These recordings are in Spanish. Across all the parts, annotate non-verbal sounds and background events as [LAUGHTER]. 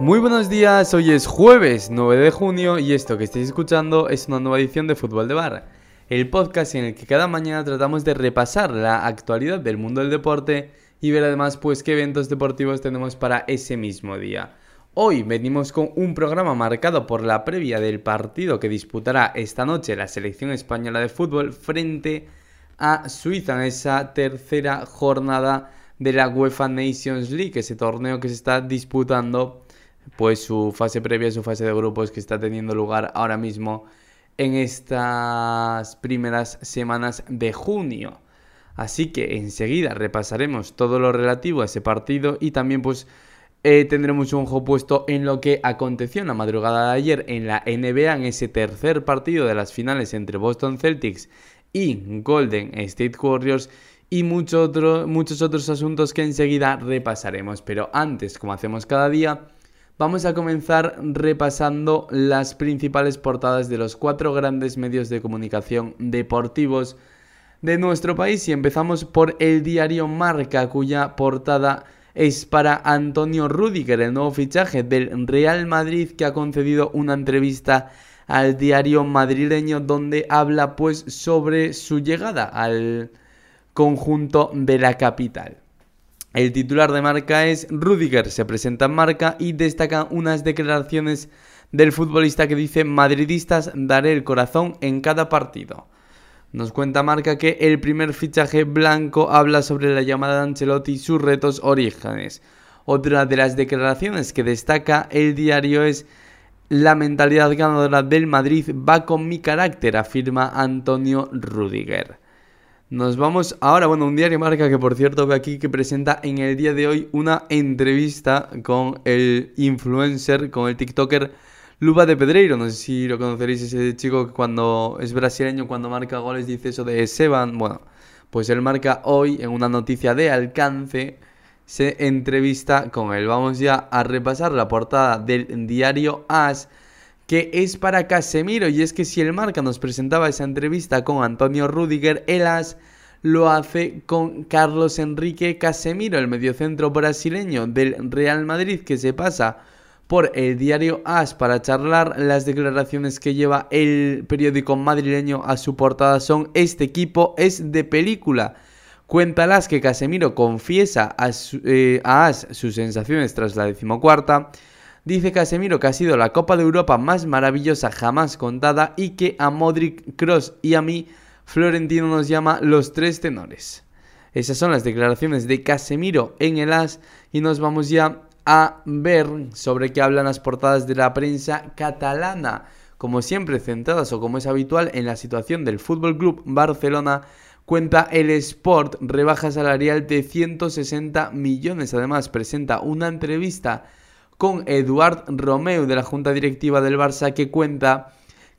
Muy buenos días, hoy es jueves 9 de junio y esto que estáis escuchando es una nueva edición de Fútbol de Bar, el podcast en el que cada mañana tratamos de repasar la actualidad del mundo del deporte y ver además pues qué eventos deportivos tenemos para ese mismo día. Hoy venimos con un programa marcado por la previa del partido que disputará esta noche la selección española de fútbol frente a Suiza en esa tercera jornada de la UEFA Nations League, ese torneo que se está disputando pues su fase previa, su fase de grupos que está teniendo lugar ahora mismo en estas primeras semanas de junio. Así que enseguida repasaremos todo lo relativo a ese partido y también pues eh, tendremos un ojo puesto en lo que aconteció en la madrugada de ayer en la NBA, en ese tercer partido de las finales entre Boston Celtics y Golden State Warriors y mucho muchos otros asuntos que enseguida repasaremos. Pero antes, como hacemos cada día, Vamos a comenzar repasando las principales portadas de los cuatro grandes medios de comunicación deportivos de nuestro país y empezamos por el diario Marca cuya portada es para Antonio Rudiger, el nuevo fichaje del Real Madrid que ha concedido una entrevista al diario madrileño donde habla pues sobre su llegada al conjunto de la capital. El titular de marca es Rudiger, se presenta en marca y destaca unas declaraciones del futbolista que dice madridistas daré el corazón en cada partido. Nos cuenta Marca que el primer fichaje blanco habla sobre la llamada de Ancelotti y sus retos orígenes. Otra de las declaraciones que destaca el diario es la mentalidad ganadora del Madrid va con mi carácter, afirma Antonio Rudiger. Nos vamos ahora, bueno, un diario marca que por cierto veo aquí que presenta en el día de hoy una entrevista con el influencer, con el TikToker Luba de Pedreiro. No sé si lo conoceréis, ese chico que cuando es brasileño, cuando marca goles dice eso de Seban. Bueno, pues él marca hoy en una noticia de alcance, se entrevista con él. Vamos ya a repasar la portada del diario As que es para Casemiro. Y es que si el Marca nos presentaba esa entrevista con Antonio Rudiger, el As lo hace con Carlos Enrique Casemiro, el mediocentro brasileño del Real Madrid, que se pasa por el diario AS para charlar. Las declaraciones que lleva el periódico madrileño a su portada son: Este equipo es de película. Cuéntalas que Casemiro confiesa a, eh, a As sus sensaciones tras la decimocuarta. Dice Casemiro que ha sido la Copa de Europa más maravillosa jamás contada y que a Modric, Cross y a mí Florentino nos llama los tres tenores. Esas son las declaraciones de Casemiro en el AS y nos vamos ya a ver sobre qué hablan las portadas de la prensa catalana. Como siempre centradas o como es habitual en la situación del Fútbol Club Barcelona, cuenta el Sport rebaja salarial de 160 millones. Además presenta una entrevista con Eduard Romeu de la Junta Directiva del Barça que cuenta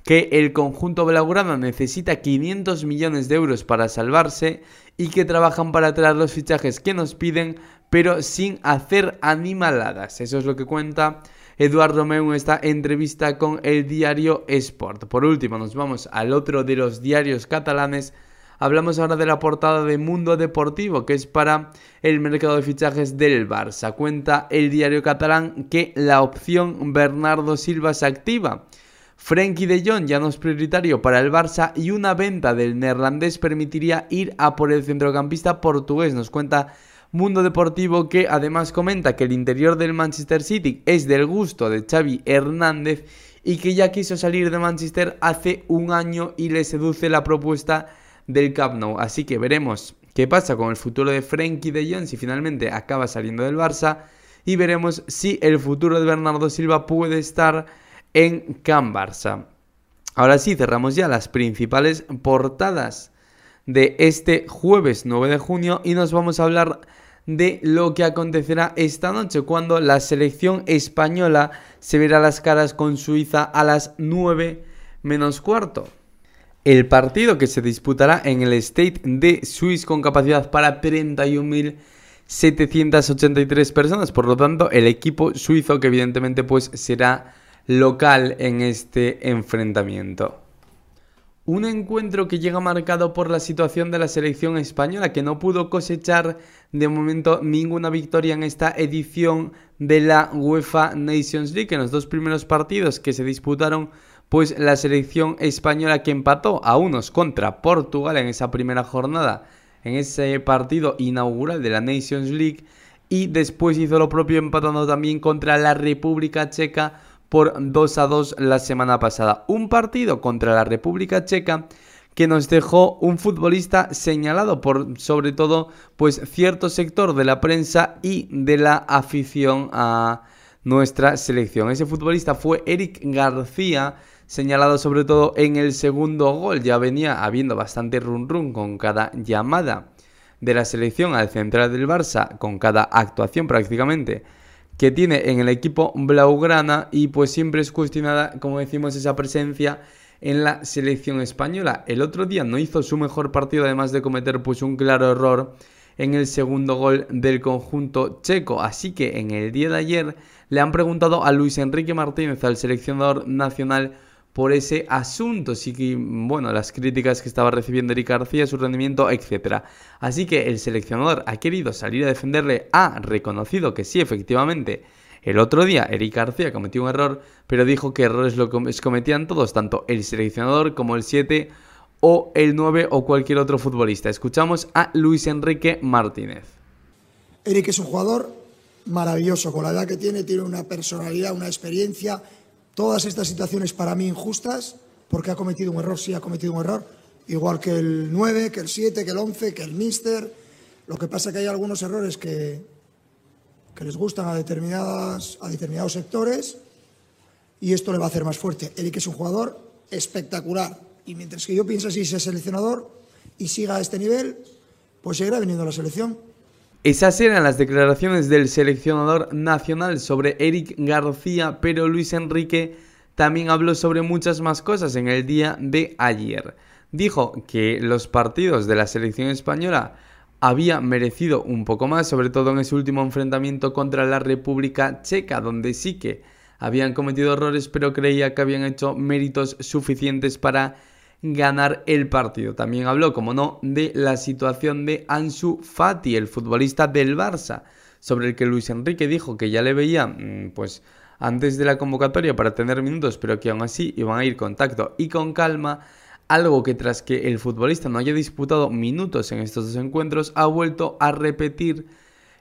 que el conjunto blaugrana necesita 500 millones de euros para salvarse y que trabajan para traer los fichajes que nos piden pero sin hacer animaladas. Eso es lo que cuenta Eduard Romeu en esta entrevista con el diario Sport. Por último, nos vamos al otro de los diarios catalanes Hablamos ahora de la portada de Mundo Deportivo, que es para el mercado de fichajes del Barça. Cuenta el diario catalán que la opción Bernardo Silva se activa. Frenkie de Jong ya no es prioritario para el Barça y una venta del neerlandés permitiría ir a por el centrocampista portugués. Nos cuenta Mundo Deportivo que además comenta que el interior del Manchester City es del gusto de Xavi Hernández y que ya quiso salir de Manchester hace un año y le seduce la propuesta del Camp Nou. Así que veremos qué pasa con el futuro de Frenkie de Jong si finalmente acaba saliendo del Barça y veremos si el futuro de Bernardo Silva puede estar en Camp Barça. Ahora sí, cerramos ya las principales portadas de este jueves 9 de junio y nos vamos a hablar de lo que acontecerá esta noche cuando la selección española se verá las caras con Suiza a las 9 menos cuarto. El partido que se disputará en el State de Suiza con capacidad para 31.783 personas. Por lo tanto, el equipo suizo que evidentemente pues será local en este enfrentamiento. Un encuentro que llega marcado por la situación de la selección española, que no pudo cosechar de momento ninguna victoria en esta edición de la UEFA Nations League. En los dos primeros partidos que se disputaron, pues la selección española que empató a unos contra Portugal en esa primera jornada, en ese partido inaugural de la Nations League, y después hizo lo propio empatando también contra la República Checa por 2 a 2 la semana pasada. Un partido contra la República Checa que nos dejó un futbolista señalado por sobre todo pues cierto sector de la prensa y de la afición a nuestra selección. Ese futbolista fue Eric García, señalado sobre todo en el segundo gol. Ya venía habiendo bastante run run con cada llamada de la selección al central del Barça, con cada actuación prácticamente que tiene en el equipo blaugrana y pues siempre es cuestionada, como decimos, esa presencia en la selección española. El otro día no hizo su mejor partido además de cometer pues un claro error en el segundo gol del conjunto checo. Así que en el día de ayer le han preguntado a Luis Enrique Martínez, al seleccionador nacional, por ese asunto. Sí que, bueno, las críticas que estaba recibiendo Eric García, su rendimiento, etc. Así que el seleccionador ha querido salir a defenderle, ha reconocido que sí, efectivamente, el otro día Eric García cometió un error, pero dijo que errores lo cometían todos, tanto el seleccionador como el 7 o el 9 o cualquier otro futbolista. Escuchamos a Luis Enrique Martínez. Eric es un jugador maravilloso, con la edad que tiene, tiene una personalidad, una experiencia Todas estas situaciones para mí injustas, porque ha cometido un error, sí ha cometido un error, igual que el 9, que el 7, que el 11, que el Mister. Lo que pasa es que hay algunos errores que, que les gustan a, determinadas, a determinados sectores y esto le va a hacer más fuerte. Eric es un jugador espectacular y mientras que yo pienso así, sea seleccionador y siga a este nivel, pues seguirá viniendo a la selección. Esas eran las declaraciones del seleccionador nacional sobre Eric García, pero Luis Enrique también habló sobre muchas más cosas en el día de ayer. Dijo que los partidos de la selección española había merecido un poco más, sobre todo en ese último enfrentamiento contra la República Checa, donde sí que habían cometido errores, pero creía que habían hecho méritos suficientes para ganar el partido. También habló, como no, de la situación de Ansu Fati, el futbolista del Barça, sobre el que Luis Enrique dijo que ya le veía, mm, pues, antes de la convocatoria para tener minutos, pero que aún así iban a ir con tacto y con calma. Algo que tras que el futbolista no haya disputado minutos en estos dos encuentros, ha vuelto a repetir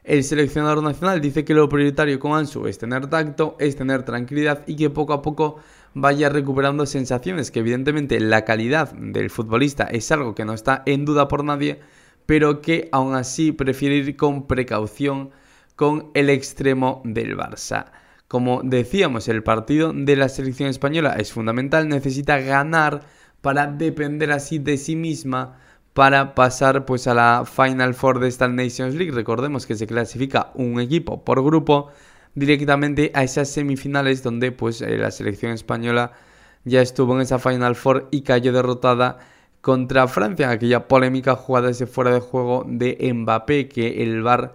el seleccionador nacional dice que lo prioritario con Ansu es tener tacto, es tener tranquilidad y que poco a poco vaya recuperando sensaciones, que evidentemente la calidad del futbolista es algo que no está en duda por nadie, pero que aún así prefiere ir con precaución con el extremo del Barça. Como decíamos, el partido de la selección española es fundamental, necesita ganar para depender así de sí misma para pasar pues a la Final Four de esta Nations League. Recordemos que se clasifica un equipo por grupo directamente a esas semifinales donde pues eh, la selección española ya estuvo en esa Final Four y cayó derrotada contra Francia, aquella polémica jugada ese fuera de juego de Mbappé que el VAR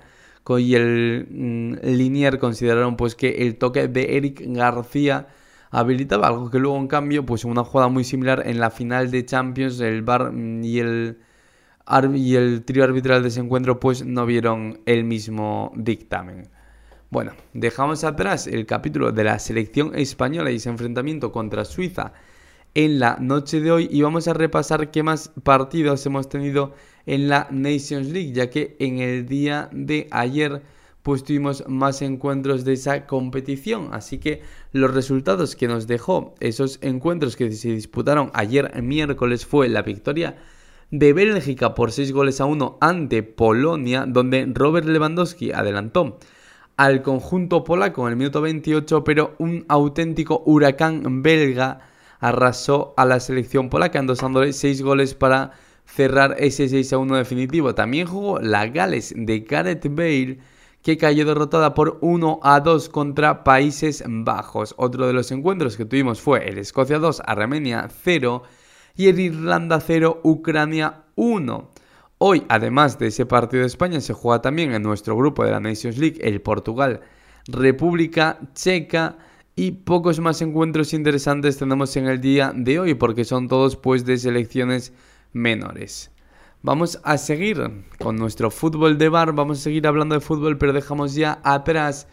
y el mm, Linier consideraron pues que el toque de Eric García habilitaba algo que luego en cambio pues una jugada muy similar en la final de Champions el VAR mm, y el y el trío arbitral de ese encuentro pues no vieron el mismo dictamen. Bueno, dejamos atrás el capítulo de la selección española y ese enfrentamiento contra Suiza en la noche de hoy y vamos a repasar qué más partidos hemos tenido en la Nations League, ya que en el día de ayer pues tuvimos más encuentros de esa competición, así que los resultados que nos dejó esos encuentros que se disputaron ayer miércoles fue la victoria de Bélgica por 6 goles a 1 ante Polonia, donde Robert Lewandowski adelantó al conjunto polaco en el minuto 28, pero un auténtico huracán belga arrasó a la selección polaca, endosándole 6 goles para cerrar ese 6 a 1 definitivo. También jugó la Gales de Gareth Bale, que cayó derrotada por 1 a 2 contra Países Bajos. Otro de los encuentros que tuvimos fue el Escocia 2, Armenia 0 y el Irlanda 0, Ucrania 1. Hoy, además de ese partido de España, se juega también en nuestro grupo de la Nations League el Portugal, República Checa y pocos más encuentros interesantes tenemos en el día de hoy porque son todos pues de selecciones menores. Vamos a seguir con nuestro fútbol de bar, vamos a seguir hablando de fútbol pero dejamos ya atrás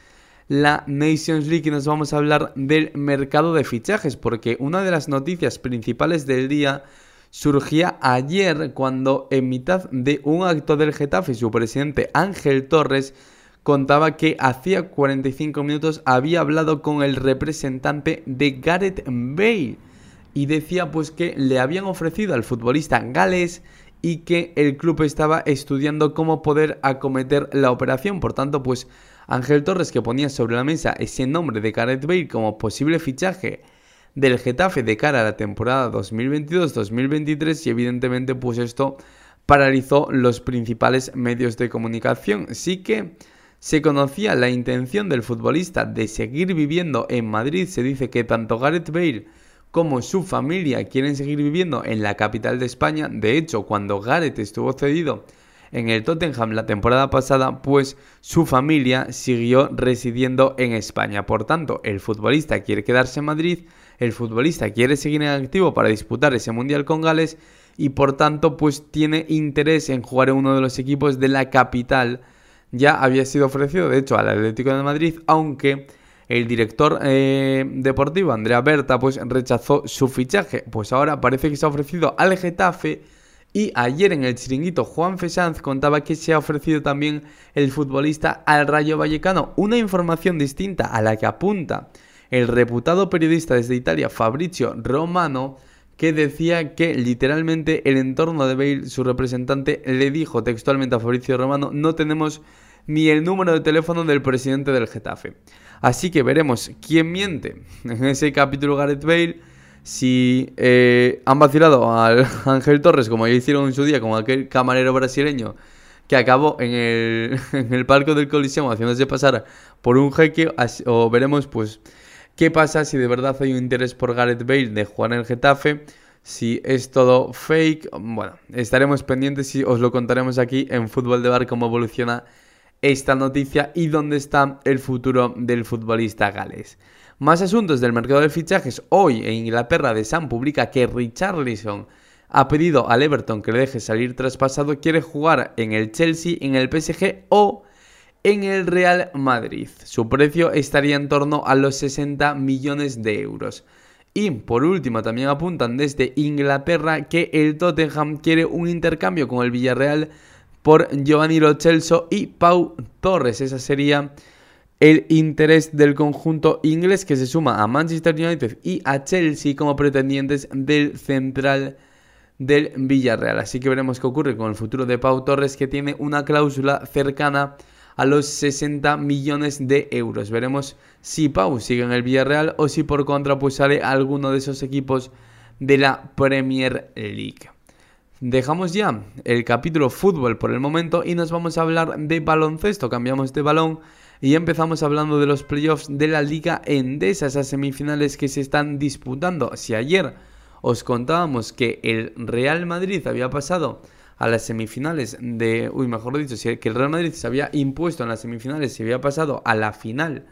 la Nations League y nos vamos a hablar del mercado de fichajes porque una de las noticias principales del día surgía ayer cuando en mitad de un acto del Getafe su presidente Ángel Torres contaba que hacía 45 minutos había hablado con el representante de Gareth Bale y decía pues que le habían ofrecido al futbolista Gales y que el club estaba estudiando cómo poder acometer la operación. Por tanto, pues Ángel Torres que ponía sobre la mesa ese nombre de Gareth Bale como posible fichaje del Getafe de cara a la temporada 2022-2023 y evidentemente pues esto paralizó los principales medios de comunicación. Sí que se conocía la intención del futbolista de seguir viviendo en Madrid. Se dice que tanto Gareth Bale como su familia quieren seguir viviendo en la capital de España. De hecho, cuando Gareth estuvo cedido en el Tottenham la temporada pasada, pues su familia siguió residiendo en España. Por tanto, el futbolista quiere quedarse en Madrid el futbolista quiere seguir en activo para disputar ese mundial con Gales y por tanto pues tiene interés en jugar en uno de los equipos de la capital. Ya había sido ofrecido de hecho al Atlético de Madrid, aunque el director eh, deportivo Andrea Berta pues rechazó su fichaje. Pues ahora parece que se ha ofrecido al Getafe y ayer en el chiringuito Juan Fesanz contaba que se ha ofrecido también el futbolista al Rayo Vallecano. Una información distinta a la que apunta el reputado periodista desde Italia Fabrizio Romano, que decía que literalmente el entorno de Bale, su representante, le dijo textualmente a Fabrizio Romano, no tenemos ni el número de teléfono del presidente del Getafe. Así que veremos quién miente en ese capítulo Gareth Bale, si eh, han vacilado al [LAUGHS] Ángel Torres como ya hicieron en su día, como aquel camarero brasileño que acabó en el, [LAUGHS] en el palco del Coliseo haciéndose pasar por un jeque, o veremos pues ¿Qué pasa si de verdad hay un interés por Gareth Bale de jugar en el Getafe? Si es todo fake, bueno, estaremos pendientes y os lo contaremos aquí en Fútbol de Bar cómo evoluciona esta noticia y dónde está el futuro del futbolista gales. Más asuntos del mercado de fichajes. Hoy en Inglaterra de Sun publica que Richarlison ha pedido al Everton que le deje salir traspasado, quiere jugar en el Chelsea, en el PSG o en el Real Madrid. Su precio estaría en torno a los 60 millones de euros. Y por último, también apuntan desde Inglaterra que el Tottenham quiere un intercambio con el Villarreal por Giovanni Lo y Pau Torres. Ese sería el interés del conjunto inglés que se suma a Manchester United y a Chelsea como pretendientes del central del Villarreal. Así que veremos qué ocurre con el futuro de Pau Torres que tiene una cláusula cercana a los 60 millones de euros. Veremos si Pau sigue en el Villarreal o si por contra pues sale alguno de esos equipos de la Premier League. Dejamos ya el capítulo fútbol por el momento y nos vamos a hablar de baloncesto. Cambiamos de balón y empezamos hablando de los playoffs de la Liga Endesa, esas semifinales que se están disputando. Si ayer os contábamos que el Real Madrid había pasado a las semifinales de, uy, mejor dicho, si que el Real Madrid se había impuesto en las semifinales, se había pasado a la final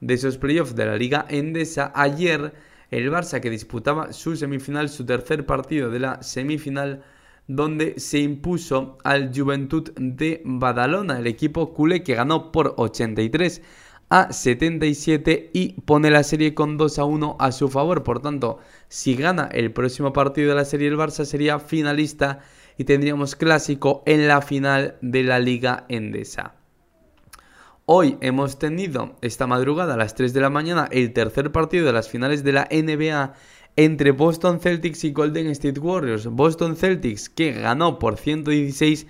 de esos playoffs de la Liga Endesa, ayer el Barça que disputaba su semifinal, su tercer partido de la semifinal, donde se impuso al Juventud de Badalona, el equipo culé que ganó por 83 a 77 y pone la serie con 2 a 1 a su favor. Por tanto, si gana el próximo partido de la serie el Barça sería finalista y tendríamos clásico en la final de la Liga Endesa. Hoy hemos tenido esta madrugada a las 3 de la mañana el tercer partido de las finales de la NBA entre Boston Celtics y Golden State Warriors. Boston Celtics que ganó por 116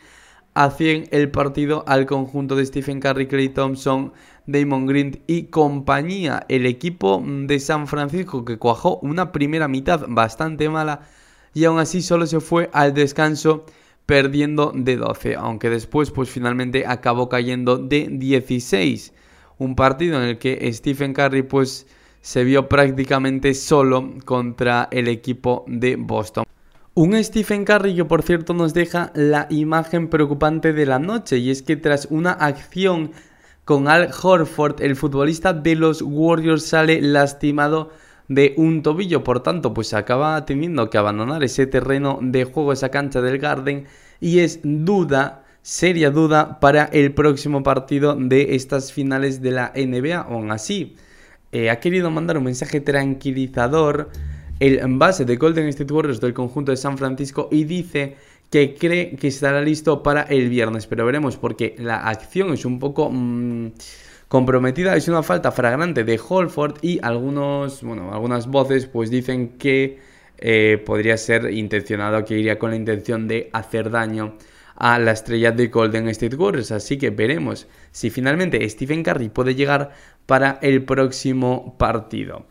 a 100 el partido al conjunto de Stephen Curry, Clay Thompson, Damon Green y compañía. El equipo de San Francisco que cuajó una primera mitad bastante mala y aún así solo se fue al descanso perdiendo de 12, aunque después pues finalmente acabó cayendo de 16. Un partido en el que Stephen Curry pues se vio prácticamente solo contra el equipo de Boston. Un Stephen Curry que por cierto nos deja la imagen preocupante de la noche y es que tras una acción con Al Horford, el futbolista de los Warriors, sale lastimado de un tobillo, por tanto, pues acaba teniendo que abandonar ese terreno de juego, esa cancha del Garden, y es duda, seria duda, para el próximo partido de estas finales de la NBA. Aún así, eh, ha querido mandar un mensaje tranquilizador el base de Golden State Warriors del conjunto de San Francisco y dice que cree que estará listo para el viernes, pero veremos porque la acción es un poco mm, comprometida, es una falta fragrante de Holford y algunos, bueno, algunas voces pues dicen que eh, podría ser intencionado, que iría con la intención de hacer daño a la estrella de Golden State Warriors, así que veremos si finalmente Stephen Curry puede llegar para el próximo partido.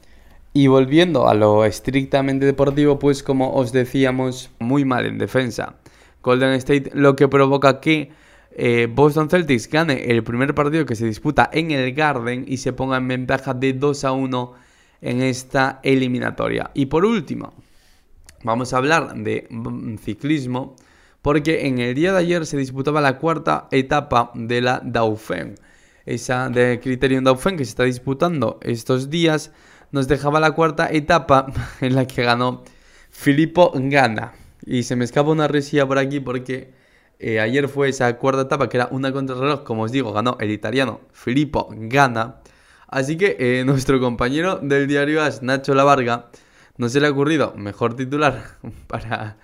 Y volviendo a lo estrictamente deportivo, pues como os decíamos, muy mal en defensa. Golden State lo que provoca que eh, Boston Celtics gane el primer partido que se disputa en el Garden y se ponga en ventaja de 2 a 1 en esta eliminatoria. Y por último, vamos a hablar de ciclismo porque en el día de ayer se disputaba la cuarta etapa de la Dauphin. Esa de Criterium Dauphin que se está disputando estos días nos dejaba la cuarta etapa [LAUGHS] en la que ganó Filippo Gana. Y se me escapa una risilla por aquí porque eh, ayer fue esa cuarta etapa que era una contrarreloj, como os digo, ganó el italiano Filippo Gana. Así que eh, [LAUGHS] nuestro compañero del diario As, Nacho Lavarga, no se le ha ocurrido mejor titular [LAUGHS] para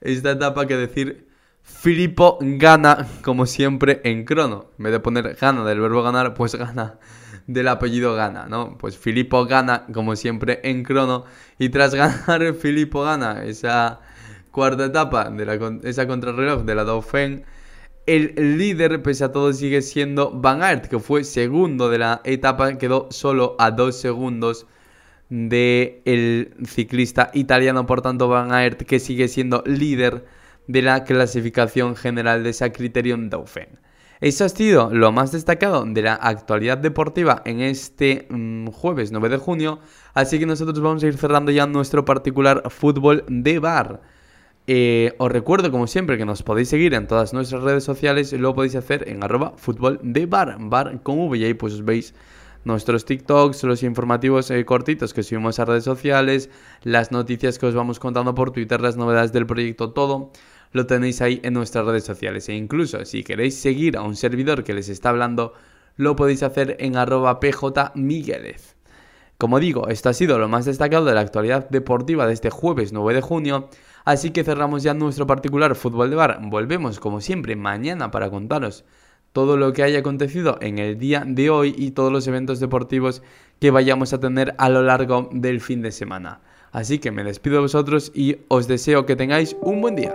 esta etapa que decir Filippo gana como siempre en crono. En vez de poner gana del verbo ganar, pues gana del apellido Gana, ¿no? Pues Filippo gana, como siempre, en crono. Y tras ganar, [LAUGHS] Filippo gana esa cuarta etapa, de la, esa contrarreloj de la Dauphin. El líder, pese a todo, sigue siendo Van Aert, que fue segundo de la etapa, quedó solo a dos segundos del el ciclista italiano, por tanto Van Aert, que sigue siendo líder de la clasificación general de esa Criterion Dauphin. Eso ha sido lo más destacado de la actualidad deportiva en este mm, jueves 9 de junio, así que nosotros vamos a ir cerrando ya nuestro particular fútbol de bar. Eh, os recuerdo, como siempre, que nos podéis seguir en todas nuestras redes sociales, lo podéis hacer en arroba fútbol de bar, bar con V, y ahí pues veis nuestros TikToks, los informativos eh, cortitos que subimos a redes sociales, las noticias que os vamos contando por Twitter, las novedades del proyecto, todo lo tenéis ahí en nuestras redes sociales. E incluso si queréis seguir a un servidor que les está hablando, lo podéis hacer en arroba pjmiguelez. Como digo, esto ha sido lo más destacado de la actualidad deportiva de este jueves 9 de junio, así que cerramos ya nuestro particular fútbol de bar. Volvemos como siempre mañana para contaros todo lo que haya acontecido en el día de hoy y todos los eventos deportivos que vayamos a tener a lo largo del fin de semana. Así que me despido de vosotros y os deseo que tengáis un buen día.